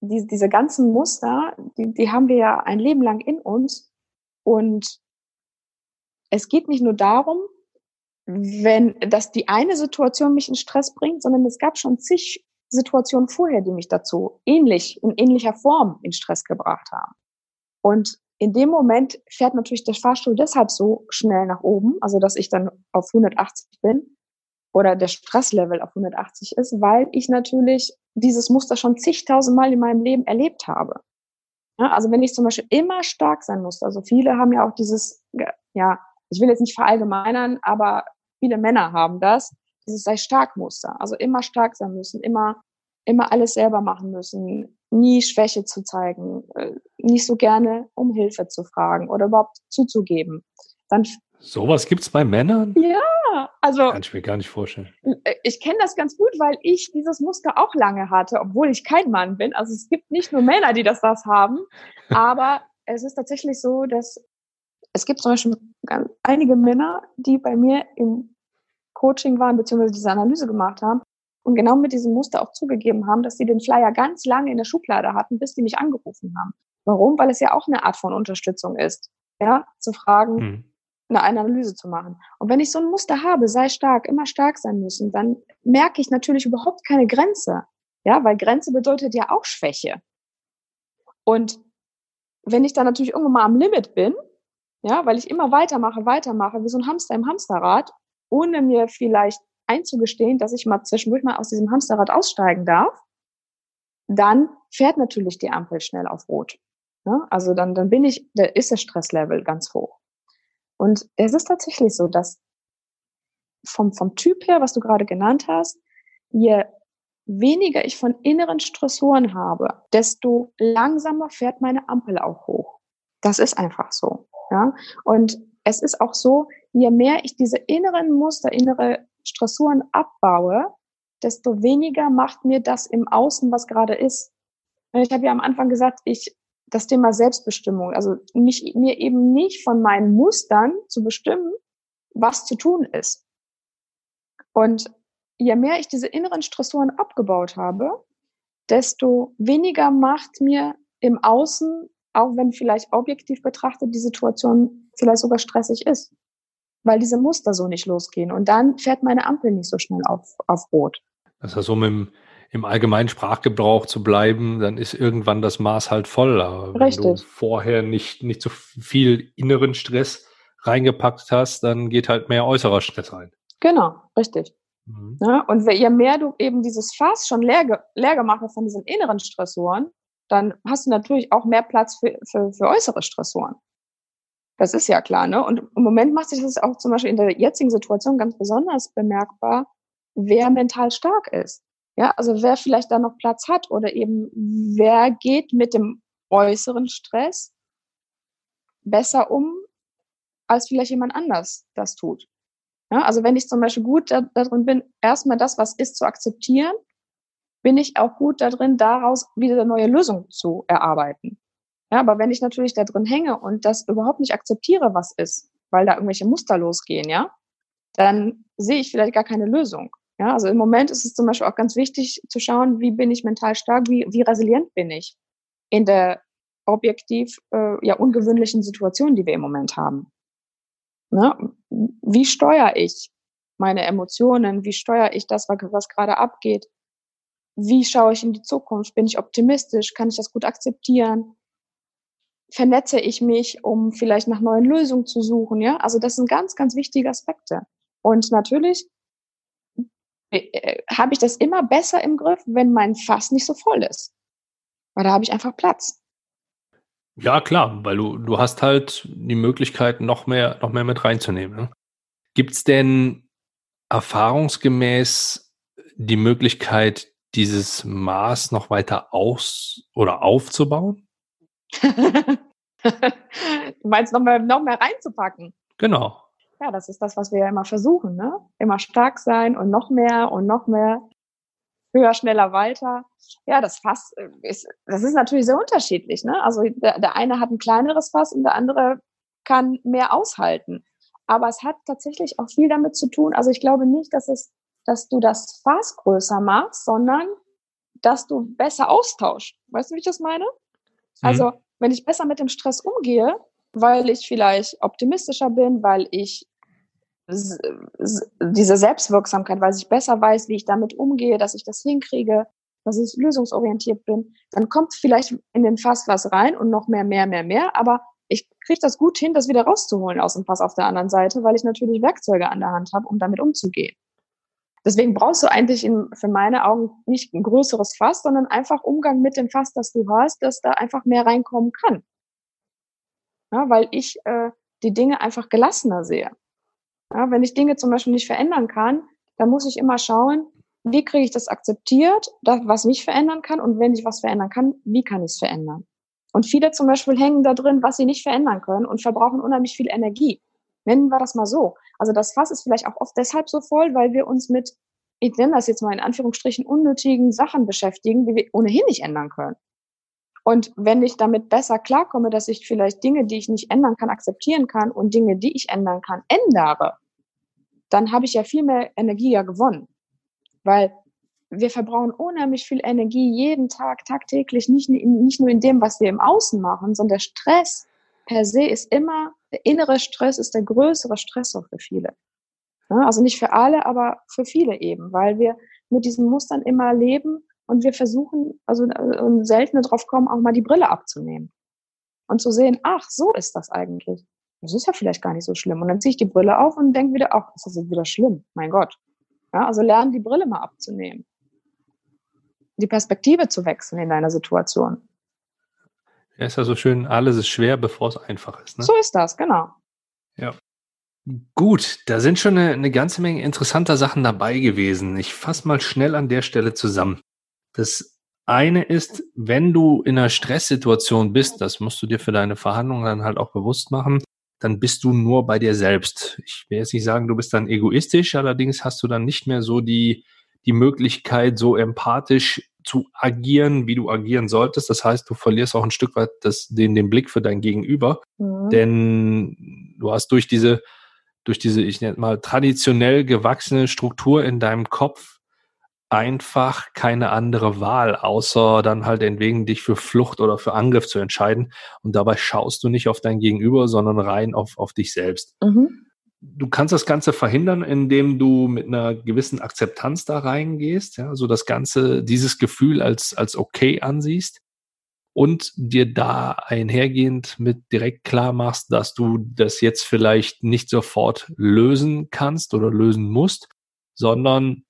die, diese ganzen Muster, die, die haben wir ja ein Leben lang in uns. Und es geht nicht nur darum, wenn, dass die eine Situation mich in Stress bringt, sondern es gab schon zig Situationen vorher, die mich dazu ähnlich, in ähnlicher Form in Stress gebracht haben. Und in dem Moment fährt natürlich der Fahrstuhl deshalb so schnell nach oben, also dass ich dann auf 180 bin oder der Stresslevel auf 180 ist, weil ich natürlich dieses Muster schon zigtausendmal in meinem Leben erlebt habe. Ja, also wenn ich zum Beispiel immer stark sein muss, also viele haben ja auch dieses, ja, ich will jetzt nicht verallgemeinern, aber viele Männer haben das, dieses sei stark Muster. Also immer stark sein müssen, immer, immer alles selber machen müssen, nie Schwäche zu zeigen, äh, nicht so gerne um Hilfe zu fragen oder überhaupt zuzugeben. Dann Sowas gibt's bei Männern? Ja, also. Kann ich mir gar nicht vorstellen. Äh, ich kenne das ganz gut, weil ich dieses Muster auch lange hatte, obwohl ich kein Mann bin. Also es gibt nicht nur Männer, die das, das haben, aber es ist tatsächlich so, dass es gibt zum Beispiel einige Männer, die bei mir im Coaching waren, beziehungsweise diese Analyse gemacht haben und genau mit diesem Muster auch zugegeben haben, dass sie den Flyer ganz lange in der Schublade hatten, bis die mich angerufen haben. Warum? Weil es ja auch eine Art von Unterstützung ist, ja, zu fragen, hm. Eine Analyse zu machen. Und wenn ich so ein Muster habe, sei stark, immer stark sein müssen, dann merke ich natürlich überhaupt keine Grenze. Ja, weil Grenze bedeutet ja auch Schwäche. Und wenn ich dann natürlich irgendwann mal am Limit bin, ja, weil ich immer weitermache, weitermache, wie so ein Hamster im Hamsterrad, ohne mir vielleicht einzugestehen, dass ich mal zwischendurch mal aus diesem Hamsterrad aussteigen darf, dann fährt natürlich die Ampel schnell auf Rot. Ja, also dann, dann bin ich, da ist das Stresslevel ganz hoch. Und es ist tatsächlich so, dass vom, vom Typ her, was du gerade genannt hast, je weniger ich von inneren Stressoren habe, desto langsamer fährt meine Ampel auch hoch. Das ist einfach so. Ja? Und es ist auch so, je mehr ich diese inneren Muster, innere Stressuren abbaue, desto weniger macht mir das im Außen, was gerade ist. Ich habe ja am Anfang gesagt, ich das Thema Selbstbestimmung, also mich, mir eben nicht von meinen Mustern zu bestimmen, was zu tun ist. Und je mehr ich diese inneren Stressoren abgebaut habe, desto weniger macht mir im Außen auch wenn vielleicht objektiv betrachtet die Situation vielleicht sogar stressig ist, weil diese Muster so nicht losgehen. Und dann fährt meine Ampel nicht so schnell auf, auf Rot. Das heißt, um im, im allgemeinen Sprachgebrauch zu bleiben, dann ist irgendwann das Maß halt voll. Aber wenn Richtig. du vorher nicht, nicht so viel inneren Stress reingepackt hast, dann geht halt mehr äußerer Stress rein. Genau, richtig. Mhm. Ja, und je mehr du eben dieses Fass schon leer, leer gemacht hast von diesen inneren Stressoren, dann hast du natürlich auch mehr Platz für, für, für äußere Stressoren. Das ist ja klar, ne? Und im Moment macht sich das auch zum Beispiel in der jetzigen Situation ganz besonders bemerkbar, wer mental stark ist. Ja, also wer vielleicht da noch Platz hat oder eben wer geht mit dem äußeren Stress besser um, als vielleicht jemand anders das tut. Ja, also wenn ich zum Beispiel gut da, darin bin, erstmal das, was ist, zu akzeptieren, bin ich auch gut darin, daraus wieder neue Lösungen zu erarbeiten. Ja, aber wenn ich natürlich da drin hänge und das überhaupt nicht akzeptiere, was ist, weil da irgendwelche Muster losgehen, ja, dann sehe ich vielleicht gar keine Lösung. Ja, also im Moment ist es zum Beispiel auch ganz wichtig zu schauen, wie bin ich mental stark, wie, wie resilient bin ich in der objektiv äh, ja ungewöhnlichen Situation, die wir im Moment haben. Ne? Wie steuere ich meine Emotionen? Wie steuere ich das, was gerade abgeht? Wie schaue ich in die Zukunft? Bin ich optimistisch? Kann ich das gut akzeptieren? Vernetze ich mich, um vielleicht nach neuen Lösungen zu suchen? Ja, also das sind ganz, ganz wichtige Aspekte. Und natürlich habe ich das immer besser im Griff, wenn mein Fass nicht so voll ist. Weil da habe ich einfach Platz. Ja, klar, weil du, du hast halt die Möglichkeit, noch mehr, noch mehr mit reinzunehmen. Ne? Gibt es denn erfahrungsgemäß die Möglichkeit, dieses Maß noch weiter aus oder aufzubauen? du meinst noch mehr, noch mehr reinzupacken? Genau. Ja, das ist das, was wir ja immer versuchen, ne? Immer stark sein und noch mehr und noch mehr höher, schneller, weiter. Ja, das Fass äh, ist, das ist natürlich sehr unterschiedlich. Ne? Also der, der eine hat ein kleineres Fass und der andere kann mehr aushalten. Aber es hat tatsächlich auch viel damit zu tun. Also ich glaube nicht, dass es, dass du das Fass größer machst, sondern dass du besser austauschst. Weißt du, wie ich das meine? Mhm. Also wenn ich besser mit dem Stress umgehe, weil ich vielleicht optimistischer bin, weil ich diese Selbstwirksamkeit, weil ich besser weiß, wie ich damit umgehe, dass ich das hinkriege, dass ich lösungsorientiert bin, dann kommt vielleicht in den Fass was rein und noch mehr, mehr, mehr, mehr, aber ich kriege das gut hin, das wieder rauszuholen aus dem Fass auf der anderen Seite, weil ich natürlich Werkzeuge an der Hand habe, um damit umzugehen. Deswegen brauchst du eigentlich in, für meine Augen nicht ein größeres Fass, sondern einfach Umgang mit dem Fass, das du hast, dass da einfach mehr reinkommen kann. Ja, weil ich äh, die Dinge einfach gelassener sehe. Ja, wenn ich Dinge zum Beispiel nicht verändern kann, dann muss ich immer schauen, wie kriege ich das akzeptiert, das, was mich verändern kann und wenn ich was verändern kann, wie kann ich es verändern? Und viele zum Beispiel hängen da drin, was sie nicht verändern können und verbrauchen unheimlich viel Energie. Nennen wir das mal so. Also das Fass ist vielleicht auch oft deshalb so voll, weil wir uns mit, ich nenne das jetzt mal in Anführungsstrichen, unnötigen Sachen beschäftigen, die wir ohnehin nicht ändern können. Und wenn ich damit besser klarkomme, dass ich vielleicht Dinge, die ich nicht ändern kann, akzeptieren kann und Dinge, die ich ändern kann, ändere, dann habe ich ja viel mehr Energie ja gewonnen. Weil wir verbrauchen unheimlich viel Energie jeden Tag, tagtäglich, nicht, nicht nur in dem, was wir im Außen machen, sondern der Stress per se ist immer, der innere Stress ist der größere Stressor für viele. Also nicht für alle, aber für viele eben, weil wir mit diesen Mustern immer leben und wir versuchen, also äh, selten drauf kommen, auch mal die Brille abzunehmen. Und zu sehen, ach, so ist das eigentlich. Das ist ja vielleicht gar nicht so schlimm. Und dann ziehe ich die Brille auf und denke wieder, ach, ist das jetzt wieder schlimm? Mein Gott. Ja, also lernen, die Brille mal abzunehmen. Die Perspektive zu wechseln in deiner Situation. Ja, ist ja so schön, alles ist schwer, bevor es einfach ist. Ne? So ist das, genau. Ja. Gut, da sind schon eine, eine ganze Menge interessanter Sachen dabei gewesen. Ich fasse mal schnell an der Stelle zusammen. Das eine ist, wenn du in einer Stresssituation bist, das musst du dir für deine Verhandlungen dann halt auch bewusst machen, dann bist du nur bei dir selbst. Ich will jetzt nicht sagen, du bist dann egoistisch, allerdings hast du dann nicht mehr so die, die Möglichkeit, so empathisch zu agieren, wie du agieren solltest. Das heißt, du verlierst auch ein Stück weit das, den, den Blick für dein Gegenüber, mhm. denn du hast durch diese, durch diese, ich nenne mal, traditionell gewachsene Struktur in deinem Kopf einfach keine andere Wahl, außer dann halt entwegen dich für Flucht oder für Angriff zu entscheiden. Und dabei schaust du nicht auf dein Gegenüber, sondern rein auf, auf dich selbst. Mhm. Du kannst das Ganze verhindern, indem du mit einer gewissen Akzeptanz da reingehst, ja, so das Ganze, dieses Gefühl als, als okay ansiehst und dir da einhergehend mit direkt klar machst, dass du das jetzt vielleicht nicht sofort lösen kannst oder lösen musst, sondern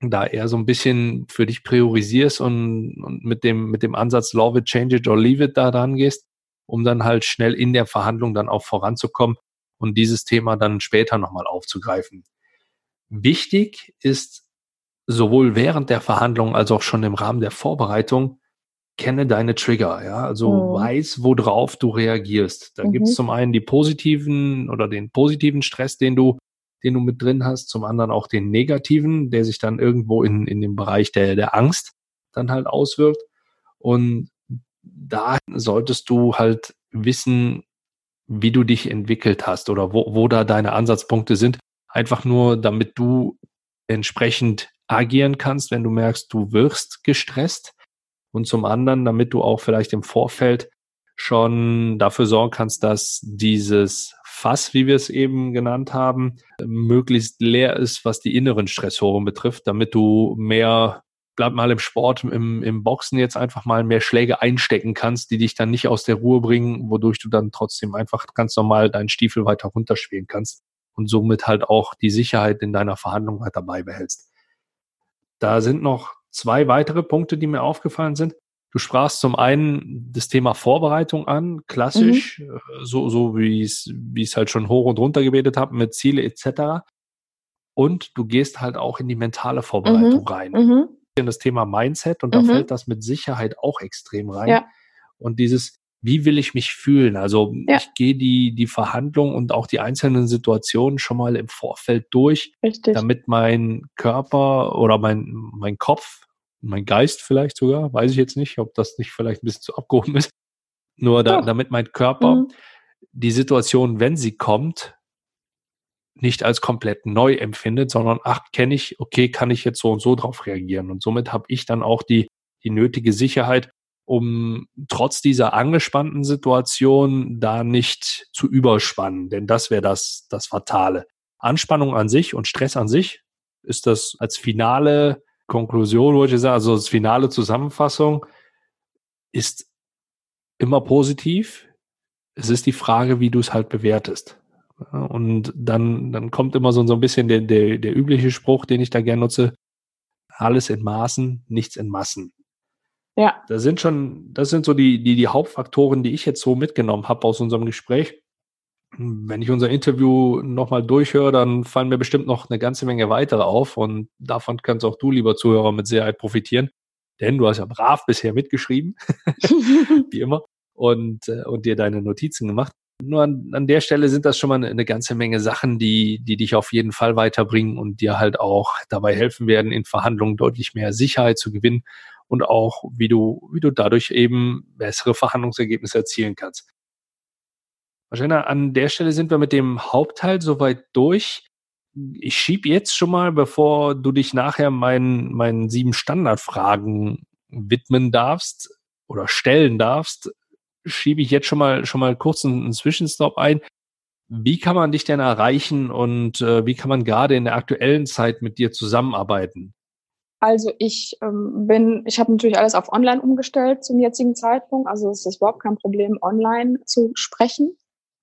da eher so ein bisschen für dich priorisierst und, und mit dem, mit dem Ansatz Love it, change it or leave it da dran gehst, um dann halt schnell in der Verhandlung dann auch voranzukommen und dieses Thema dann später nochmal aufzugreifen. Wichtig ist sowohl während der Verhandlung als auch schon im Rahmen der Vorbereitung kenne deine Trigger, ja, also mhm. weiß, worauf du reagierst. Da mhm. gibt es zum einen die positiven oder den positiven Stress, den du, den du mit drin hast, zum anderen auch den negativen, der sich dann irgendwo in, in dem Bereich der, der Angst dann halt auswirkt. Und da solltest du halt wissen, wie du dich entwickelt hast oder wo, wo da deine Ansatzpunkte sind. Einfach nur, damit du entsprechend agieren kannst, wenn du merkst, du wirst gestresst und zum anderen, damit du auch vielleicht im Vorfeld schon dafür sorgen kannst, dass dieses Fass, wie wir es eben genannt haben, möglichst leer ist, was die inneren Stressoren betrifft, damit du mehr, bleib mal im Sport, im, im Boxen jetzt einfach mal mehr Schläge einstecken kannst, die dich dann nicht aus der Ruhe bringen, wodurch du dann trotzdem einfach ganz normal deinen Stiefel weiter runterspielen kannst und somit halt auch die Sicherheit in deiner Verhandlung weiter beibehältst. Da sind noch zwei weitere Punkte, die mir aufgefallen sind. Du sprachst zum einen das Thema Vorbereitung an, klassisch, mhm. Äh, so, so wie es, wie es halt schon hoch und runter gebetet habe, mit Ziele etc. Und du gehst halt auch in die mentale Vorbereitung mhm. rein. Mhm. In das Thema Mindset und da mhm. fällt das mit Sicherheit auch extrem rein. Ja. Und dieses, wie will ich mich fühlen? Also ja. ich gehe die, die Verhandlung und auch die einzelnen Situationen schon mal im Vorfeld durch, Richtig. damit mein Körper oder mein, mein Kopf, mein Geist vielleicht sogar, weiß ich jetzt nicht, ob das nicht vielleicht ein bisschen zu abgehoben ist, nur da, damit mein Körper mhm. die Situation, wenn sie kommt, nicht als komplett neu empfindet, sondern ach, kenne ich, okay, kann ich jetzt so und so drauf reagieren. Und somit habe ich dann auch die, die nötige Sicherheit, um trotz dieser angespannten Situation da nicht zu überspannen, denn das wäre das, das Fatale. Anspannung an sich und Stress an sich ist das als finale Konklusion, wollte ich sagen, also als finale Zusammenfassung ist immer positiv. Es ist die Frage, wie du es halt bewertest. Und dann, dann kommt immer so, so ein bisschen der, der, der übliche Spruch, den ich da gerne nutze. Alles in Maßen, nichts in Massen. Ja. Das sind schon, das sind so die, die, die Hauptfaktoren, die ich jetzt so mitgenommen habe aus unserem Gespräch. Wenn ich unser Interview nochmal durchhöre, dann fallen mir bestimmt noch eine ganze Menge weitere auf und davon kannst auch du, lieber Zuhörer, mit Sicherheit profitieren. Denn du hast ja brav bisher mitgeschrieben, wie immer, und, äh, und dir deine Notizen gemacht. Nur an, an der Stelle sind das schon mal eine, eine ganze Menge Sachen, die, die dich auf jeden Fall weiterbringen und dir halt auch dabei helfen werden, in Verhandlungen deutlich mehr Sicherheit zu gewinnen und auch, wie du, wie du dadurch eben bessere Verhandlungsergebnisse erzielen kannst. Wahrscheinlich an der Stelle sind wir mit dem Hauptteil soweit durch. Ich schieb jetzt schon mal, bevor du dich nachher meinen, meinen sieben Standardfragen widmen darfst oder stellen darfst, schiebe ich jetzt schon mal, schon mal kurz einen, einen Zwischenstopp ein. Wie kann man dich denn erreichen und äh, wie kann man gerade in der aktuellen Zeit mit dir zusammenarbeiten? Also ich ähm, bin, ich habe natürlich alles auf Online umgestellt zum jetzigen Zeitpunkt. Also es ist überhaupt kein Problem, online zu sprechen.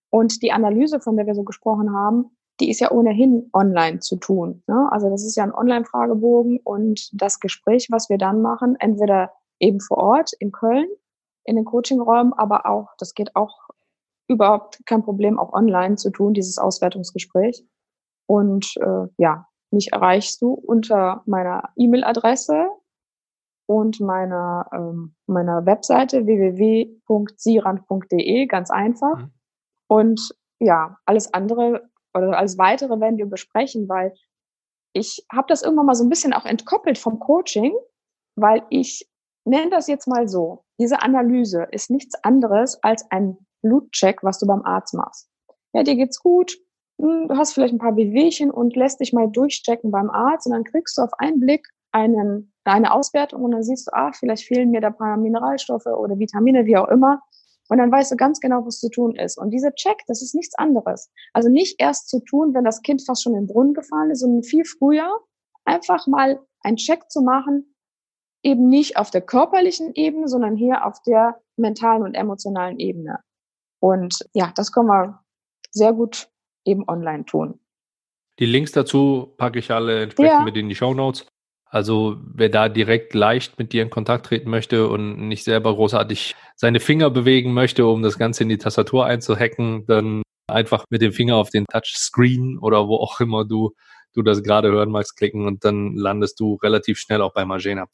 Und die Analyse, von der wir so gesprochen haben, die ist ja ohnehin online zu tun. Ne? Also das ist ja ein Online-Fragebogen und das Gespräch, was wir dann machen, entweder eben vor Ort in Köln, in den Coachingräumen, aber auch, das geht auch überhaupt kein Problem, auch online zu tun, dieses Auswertungsgespräch. Und äh, ja, mich erreichst du unter meiner E-Mail-Adresse und meiner, ähm, meiner Webseite www.sirand.de, ganz einfach. Mhm. Und ja, alles andere oder alles weitere werden wir besprechen, weil ich habe das irgendwann mal so ein bisschen auch entkoppelt vom Coaching, weil ich nenne das jetzt mal so. Diese Analyse ist nichts anderes als ein Blutcheck, was du beim Arzt machst. Ja, dir geht's gut, hm, du hast vielleicht ein paar Wehwehchen und lässt dich mal durchchecken beim Arzt und dann kriegst du auf einen Blick einen, eine Auswertung und dann siehst du, ah, vielleicht fehlen mir da ein paar Mineralstoffe oder Vitamine, wie auch immer. Und dann weißt du ganz genau, was zu tun ist. Und dieser Check, das ist nichts anderes. Also nicht erst zu tun, wenn das Kind fast schon in den Brunnen gefallen ist, sondern viel früher einfach mal einen Check zu machen, eben nicht auf der körperlichen Ebene, sondern hier auf der mentalen und emotionalen Ebene. Und ja, das können wir sehr gut eben online tun. Die Links dazu packe ich alle entsprechend ja. mit in die Show Notes. Also wer da direkt leicht mit dir in Kontakt treten möchte und nicht selber großartig seine Finger bewegen möchte, um das Ganze in die Tastatur einzuhacken, dann einfach mit dem Finger auf den Touchscreen oder wo auch immer du, du das gerade hören magst, klicken und dann landest du relativ schnell auch bei Magena.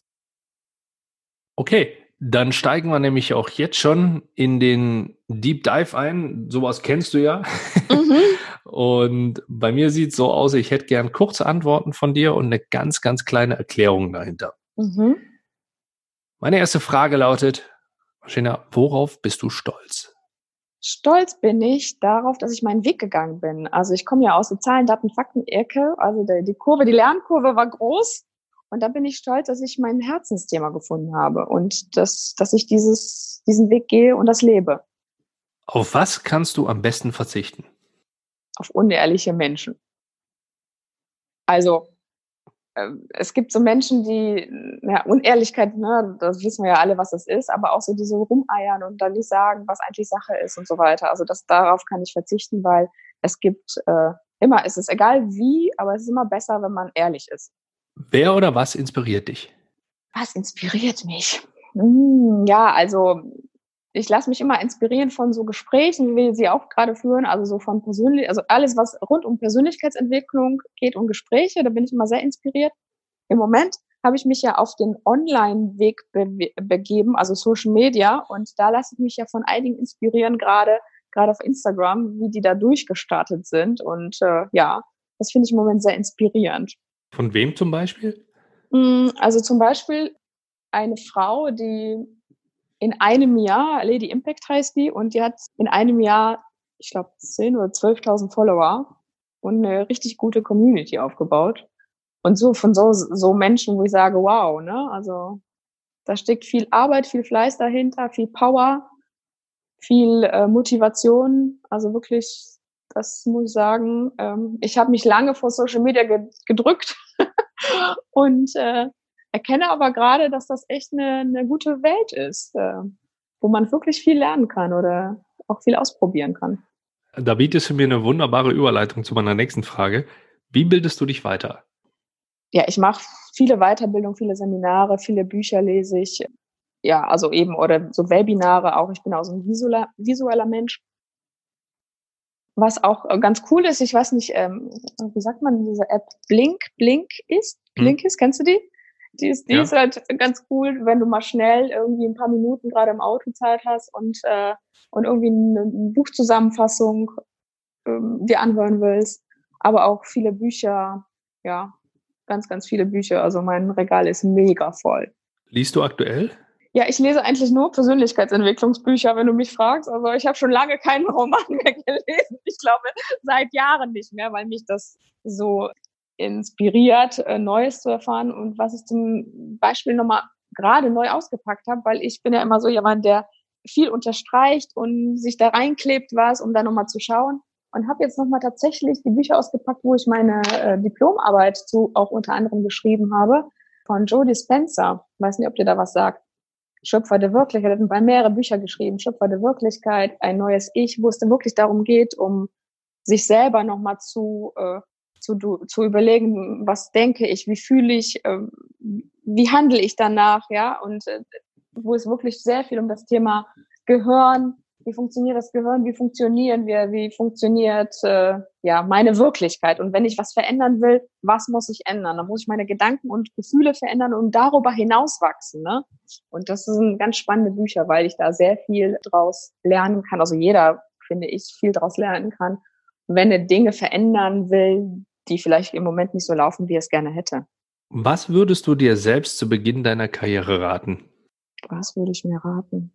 Okay, dann steigen wir nämlich auch jetzt schon in den Deep Dive ein. Sowas kennst du ja. Mhm. Und bei mir sieht es so aus, ich hätte gern kurze Antworten von dir und eine ganz, ganz kleine Erklärung dahinter. Mhm. Meine erste Frage lautet, Martina, worauf bist du stolz? Stolz bin ich darauf, dass ich meinen Weg gegangen bin. Also ich komme ja aus der Zahlen, Daten, Fakten-Ecke. Also die, die Kurve, die Lernkurve war groß. Und da bin ich stolz, dass ich mein Herzensthema gefunden habe und dass, dass ich dieses, diesen Weg gehe und das lebe. Auf was kannst du am besten verzichten? Auf unehrliche Menschen. Also ähm, es gibt so Menschen, die, ja, Unehrlichkeit, ne, das wissen wir ja alle, was das ist, aber auch so diese rumeiern und dann nicht sagen, was eigentlich Sache ist und so weiter. Also das, darauf kann ich verzichten, weil es gibt äh, immer, es ist egal wie, aber es ist immer besser, wenn man ehrlich ist. Wer oder was inspiriert dich? Was inspiriert mich? Hm, ja, also ich lasse mich immer inspirieren von so Gesprächen, wie wir sie auch gerade führen, also so von persönlich, also alles, was rund um Persönlichkeitsentwicklung geht und Gespräche, da bin ich immer sehr inspiriert. Im Moment habe ich mich ja auf den Online-Weg be begeben, also Social Media, und da lasse ich mich ja von einigen inspirieren, gerade gerade auf Instagram, wie die da durchgestartet sind. Und äh, ja, das finde ich im Moment sehr inspirierend. Von wem zum Beispiel? Hm, also zum Beispiel eine Frau, die in einem Jahr, Lady Impact heißt die, und die hat in einem Jahr, ich glaube, 10.000 oder 12.000 Follower und eine richtig gute Community aufgebaut. Und so von so, so Menschen, wo ich sage, wow, ne, also da steckt viel Arbeit, viel Fleiß dahinter, viel Power, viel äh, Motivation. Also wirklich, das muss ich sagen. Ähm, ich habe mich lange vor Social Media ge gedrückt und äh, erkenne aber gerade, dass das echt eine, eine gute Welt ist, äh, wo man wirklich viel lernen kann oder auch viel ausprobieren kann. Da bietest du mir eine wunderbare Überleitung zu meiner nächsten Frage. Wie bildest du dich weiter? Ja, ich mache viele Weiterbildungen, viele Seminare, viele Bücher lese ich. Ja, also eben, oder so Webinare auch. Ich bin auch so ein visueller, visueller Mensch. Was auch ganz cool ist, ich weiß nicht, ähm, wie sagt man diese App Blink, Blink ist? Hm. Blink ist, kennst du die? Die ist, die ja. ist halt ganz cool, wenn du mal schnell irgendwie ein paar Minuten gerade im Auto Zeit hast und, äh, und irgendwie eine Buchzusammenfassung ähm, dir anhören willst. Aber auch viele Bücher, ja, ganz, ganz viele Bücher. Also mein Regal ist mega voll. Liest du aktuell? Ja, ich lese eigentlich nur Persönlichkeitsentwicklungsbücher, wenn du mich fragst. Also ich habe schon lange keinen Roman mehr gelesen. Ich glaube, seit Jahren nicht mehr, weil mich das so inspiriert, äh, Neues zu erfahren und was ich zum Beispiel nochmal gerade neu ausgepackt habe, weil ich bin ja immer so jemand, der viel unterstreicht und sich da reinklebt was, um da nochmal zu schauen. Und habe jetzt nochmal tatsächlich die Bücher ausgepackt, wo ich meine äh, Diplomarbeit zu auch unter anderem geschrieben habe, von Joe Dispenza. Weiß nicht, ob dir da was sagt. Schöpfer der Wirklichkeit. Er hat bei mehrere Bücher geschrieben. Schöpfer der Wirklichkeit, ein neues Ich, wo es dann wirklich darum geht, um sich selber nochmal zu äh, zu, zu überlegen, was denke ich, wie fühle ich, äh, wie handle ich danach, ja, und äh, wo es wirklich sehr viel um das Thema Gehirn, wie funktioniert das Gehirn, wie funktionieren wir, wie funktioniert äh, ja meine Wirklichkeit und wenn ich was verändern will, was muss ich ändern? Dann muss ich meine Gedanken und Gefühle verändern und darüber hinaus wachsen, ne? Und das sind ganz spannende Bücher, weil ich da sehr viel draus lernen kann. Also jeder finde ich viel draus lernen kann, wenn er Dinge verändern will, die vielleicht im Moment nicht so laufen, wie er es gerne hätte. Was würdest du dir selbst zu Beginn deiner Karriere raten? Was würde ich mir raten?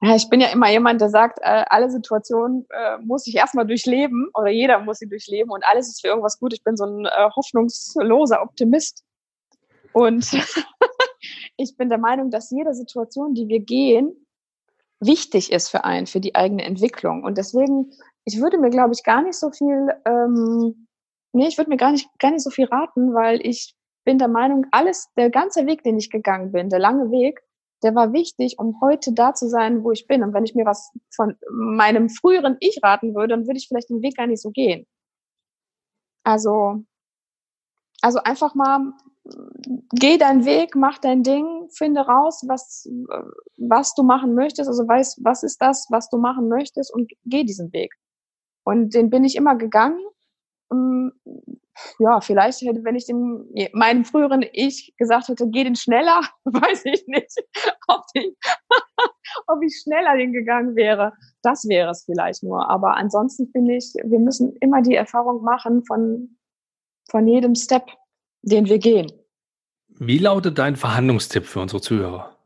Ja, ich bin ja immer jemand, der sagt, äh, alle Situationen äh, muss ich erstmal durchleben oder jeder muss sie durchleben und alles ist für irgendwas gut. Ich bin so ein äh, hoffnungsloser Optimist. Und ich bin der Meinung, dass jede Situation, die wir gehen, wichtig ist für einen, für die eigene Entwicklung. Und deswegen, ich würde mir, glaube ich, gar nicht so viel ähm, Nee, ich würde mir gar nicht, gar nicht so viel raten, weil ich bin der Meinung, alles, der ganze Weg, den ich gegangen bin, der lange Weg, der war wichtig, um heute da zu sein, wo ich bin. Und wenn ich mir was von meinem früheren Ich raten würde, dann würde ich vielleicht den Weg gar nicht so gehen. Also, also einfach mal, geh deinen Weg, mach dein Ding, finde raus, was, was du machen möchtest. Also weiß, was ist das, was du machen möchtest und geh diesen Weg. Und den bin ich immer gegangen ja, vielleicht hätte, wenn ich dem, meinem früheren Ich gesagt hätte, geh den schneller, weiß ich nicht, ob ich, ob ich schneller hingegangen wäre. Das wäre es vielleicht nur. Aber ansonsten finde ich, wir müssen immer die Erfahrung machen von, von jedem Step, den wir gehen. Wie lautet dein Verhandlungstipp für unsere Zuhörer?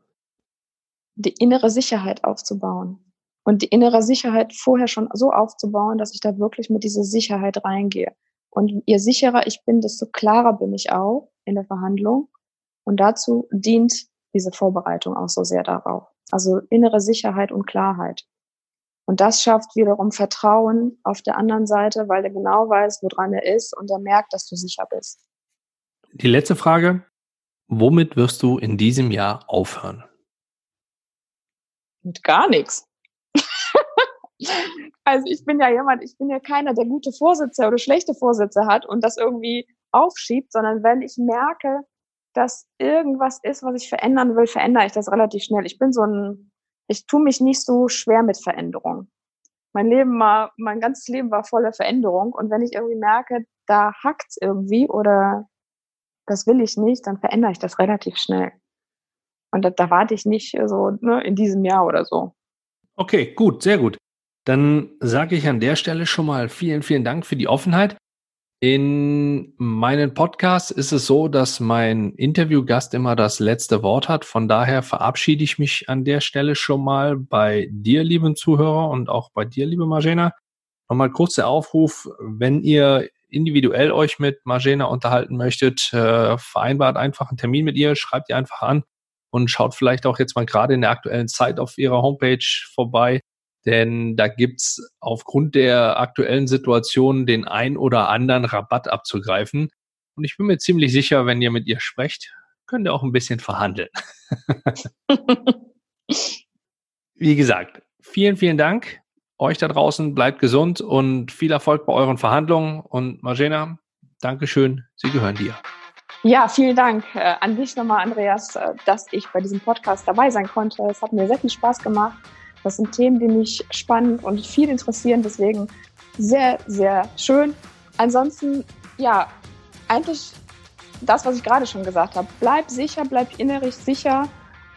Die innere Sicherheit aufzubauen. Und die innere Sicherheit vorher schon so aufzubauen, dass ich da wirklich mit dieser Sicherheit reingehe. Und je sicherer ich bin, desto klarer bin ich auch in der Verhandlung. Und dazu dient diese Vorbereitung auch so sehr darauf. Also innere Sicherheit und Klarheit. Und das schafft wiederum Vertrauen auf der anderen Seite, weil er genau weiß, woran er ist und er merkt, dass du sicher bist. Die letzte Frage. Womit wirst du in diesem Jahr aufhören? Mit gar nichts. Also ich bin ja jemand, ich bin ja keiner, der gute Vorsätze oder schlechte Vorsätze hat und das irgendwie aufschiebt, sondern wenn ich merke, dass irgendwas ist, was ich verändern will, verändere ich das relativ schnell. Ich bin so ein, ich tue mich nicht so schwer mit Veränderung. Mein Leben war, mein ganzes Leben war voller Veränderung und wenn ich irgendwie merke, da hackt's irgendwie oder das will ich nicht, dann verändere ich das relativ schnell. Und da, da warte ich nicht so ne, in diesem Jahr oder so. Okay, gut, sehr gut. Dann sage ich an der Stelle schon mal vielen, vielen Dank für die Offenheit. In meinen Podcasts ist es so, dass mein Interviewgast immer das letzte Wort hat. Von daher verabschiede ich mich an der Stelle schon mal bei dir, lieben Zuhörer, und auch bei dir, liebe Marjena. Nochmal kurzer Aufruf, wenn ihr individuell euch mit Marjena unterhalten möchtet, äh, vereinbart einfach einen Termin mit ihr, schreibt ihr einfach an und schaut vielleicht auch jetzt mal gerade in der aktuellen Zeit auf ihrer Homepage vorbei denn da gibt's aufgrund der aktuellen Situation den ein oder anderen Rabatt abzugreifen. Und ich bin mir ziemlich sicher, wenn ihr mit ihr sprecht, könnt ihr auch ein bisschen verhandeln. Wie gesagt, vielen, vielen Dank. Euch da draußen bleibt gesund und viel Erfolg bei euren Verhandlungen. Und Marjena, Dankeschön, sie gehören dir. Ja, vielen Dank äh, an dich nochmal, Andreas, äh, dass ich bei diesem Podcast dabei sein konnte. Es hat mir sehr viel Spaß gemacht. Das sind Themen, die mich spannend und viel interessieren. Deswegen sehr, sehr schön. Ansonsten, ja, eigentlich das, was ich gerade schon gesagt habe. Bleibt sicher, bleibt innerlich sicher.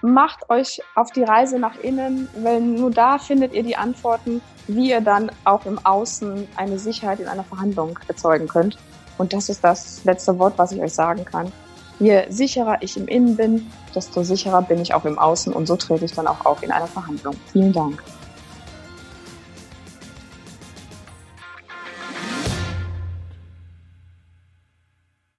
Macht euch auf die Reise nach innen, weil nur da findet ihr die Antworten, wie ihr dann auch im Außen eine Sicherheit in einer Verhandlung erzeugen könnt. Und das ist das letzte Wort, was ich euch sagen kann. Je sicherer ich im Innen bin, desto sicherer bin ich auch im Außen und so trete ich dann auch auf in einer Verhandlung. Vielen Dank.